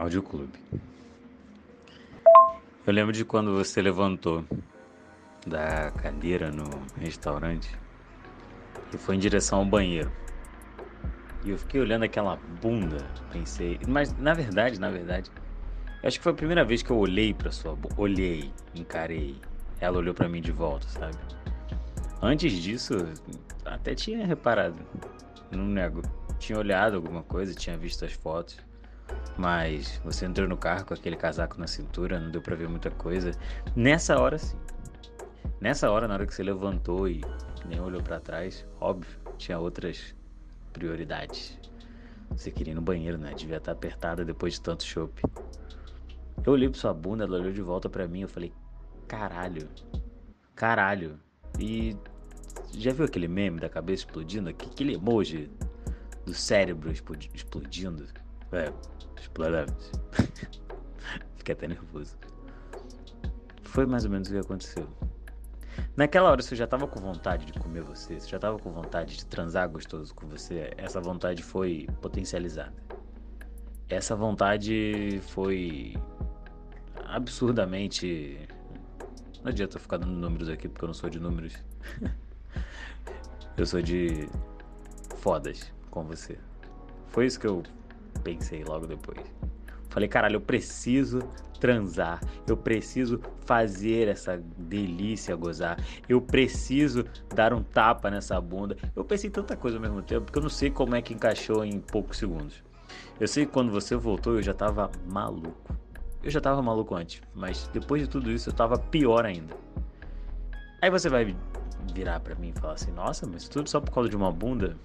Áudio Clube. Eu lembro de quando você levantou da cadeira no restaurante e foi em direção ao banheiro. E eu fiquei olhando aquela bunda, pensei, mas na verdade, na verdade, acho que foi a primeira vez que eu olhei para sua olhei, encarei. Ela olhou para mim de volta, sabe? Antes disso, até tinha reparado, não nego. Tinha olhado alguma coisa, tinha visto as fotos. Mas você entrou no carro com aquele casaco na cintura, não deu pra ver muita coisa. Nessa hora, sim. Nessa hora, na hora que você levantou e nem olhou para trás, óbvio, tinha outras prioridades. Você queria ir no banheiro, né? Devia estar apertada depois de tanto chope. Eu olhei pra sua bunda, ela olhou de volta para mim, eu falei, caralho, caralho. E já viu aquele meme da cabeça explodindo? Aquele emoji do cérebro explodindo? É, explodindo. Fiquei até nervoso. Foi mais ou menos o que aconteceu. Naquela hora você já tava com vontade de comer você, você já tava com vontade de transar gostoso com você. Essa vontade foi potencializada. Essa vontade foi absurdamente. Não adianta eu ficar dando números aqui porque eu não sou de números. eu sou de fodas com você. Foi isso que eu pensei logo depois. Falei, caralho, eu preciso transar, eu preciso fazer essa delícia gozar, eu preciso dar um tapa nessa bunda. Eu pensei tanta coisa ao mesmo tempo, porque eu não sei como é que encaixou em poucos segundos. Eu sei que quando você voltou eu já tava maluco. Eu já tava maluco antes, mas depois de tudo isso eu tava pior ainda. Aí você vai virar para mim e falar assim: Nossa, mas tudo só por causa de uma bunda?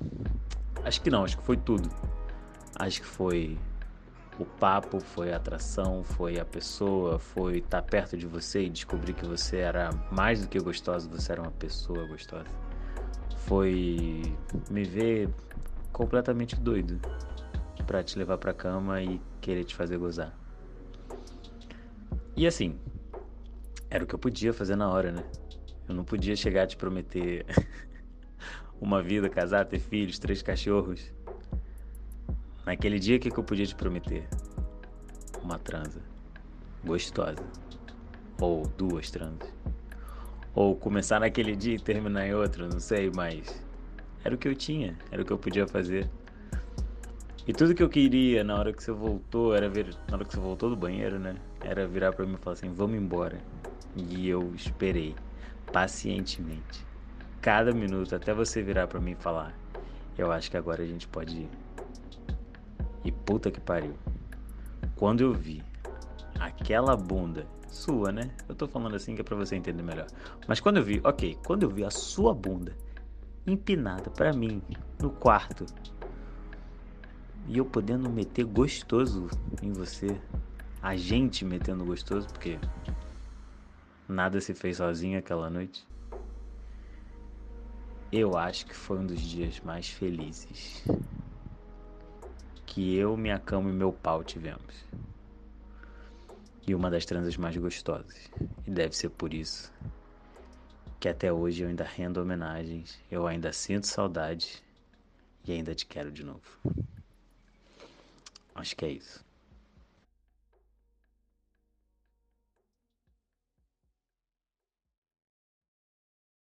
Acho que não, acho que foi tudo. Acho que foi o papo, foi a atração, foi a pessoa, foi estar tá perto de você e descobrir que você era mais do que gostosa, você era uma pessoa gostosa. Foi me ver completamente doido para te levar para cama e querer te fazer gozar. E assim, era o que eu podia fazer na hora, né? Eu não podia chegar a te prometer uma vida, casar, ter filhos, três cachorros. Naquele dia, o que, que eu podia te prometer? Uma transa gostosa. Ou duas transas. Ou começar naquele dia e terminar em outro, não sei, mas era o que eu tinha, era o que eu podia fazer. E tudo que eu queria na hora que você voltou, era ver, na hora que você voltou do banheiro, né? Era virar para mim e falar assim: "Vamos embora". E eu esperei pacientemente. Cada minuto até você virar para mim e falar: "Eu acho que agora a gente pode ir". E puta que pariu. Quando eu vi aquela bunda sua, né? Eu tô falando assim que é pra você entender melhor. Mas quando eu vi, ok, quando eu vi a sua bunda empinada para mim no quarto e eu podendo meter gostoso em você, a gente metendo gostoso, porque nada se fez sozinho aquela noite. Eu acho que foi um dos dias mais felizes que eu, minha cama e meu pau tivemos. E uma das transas mais gostosas. E deve ser por isso que até hoje eu ainda rendo homenagens, eu ainda sinto saudade e ainda te quero de novo. Acho que é isso.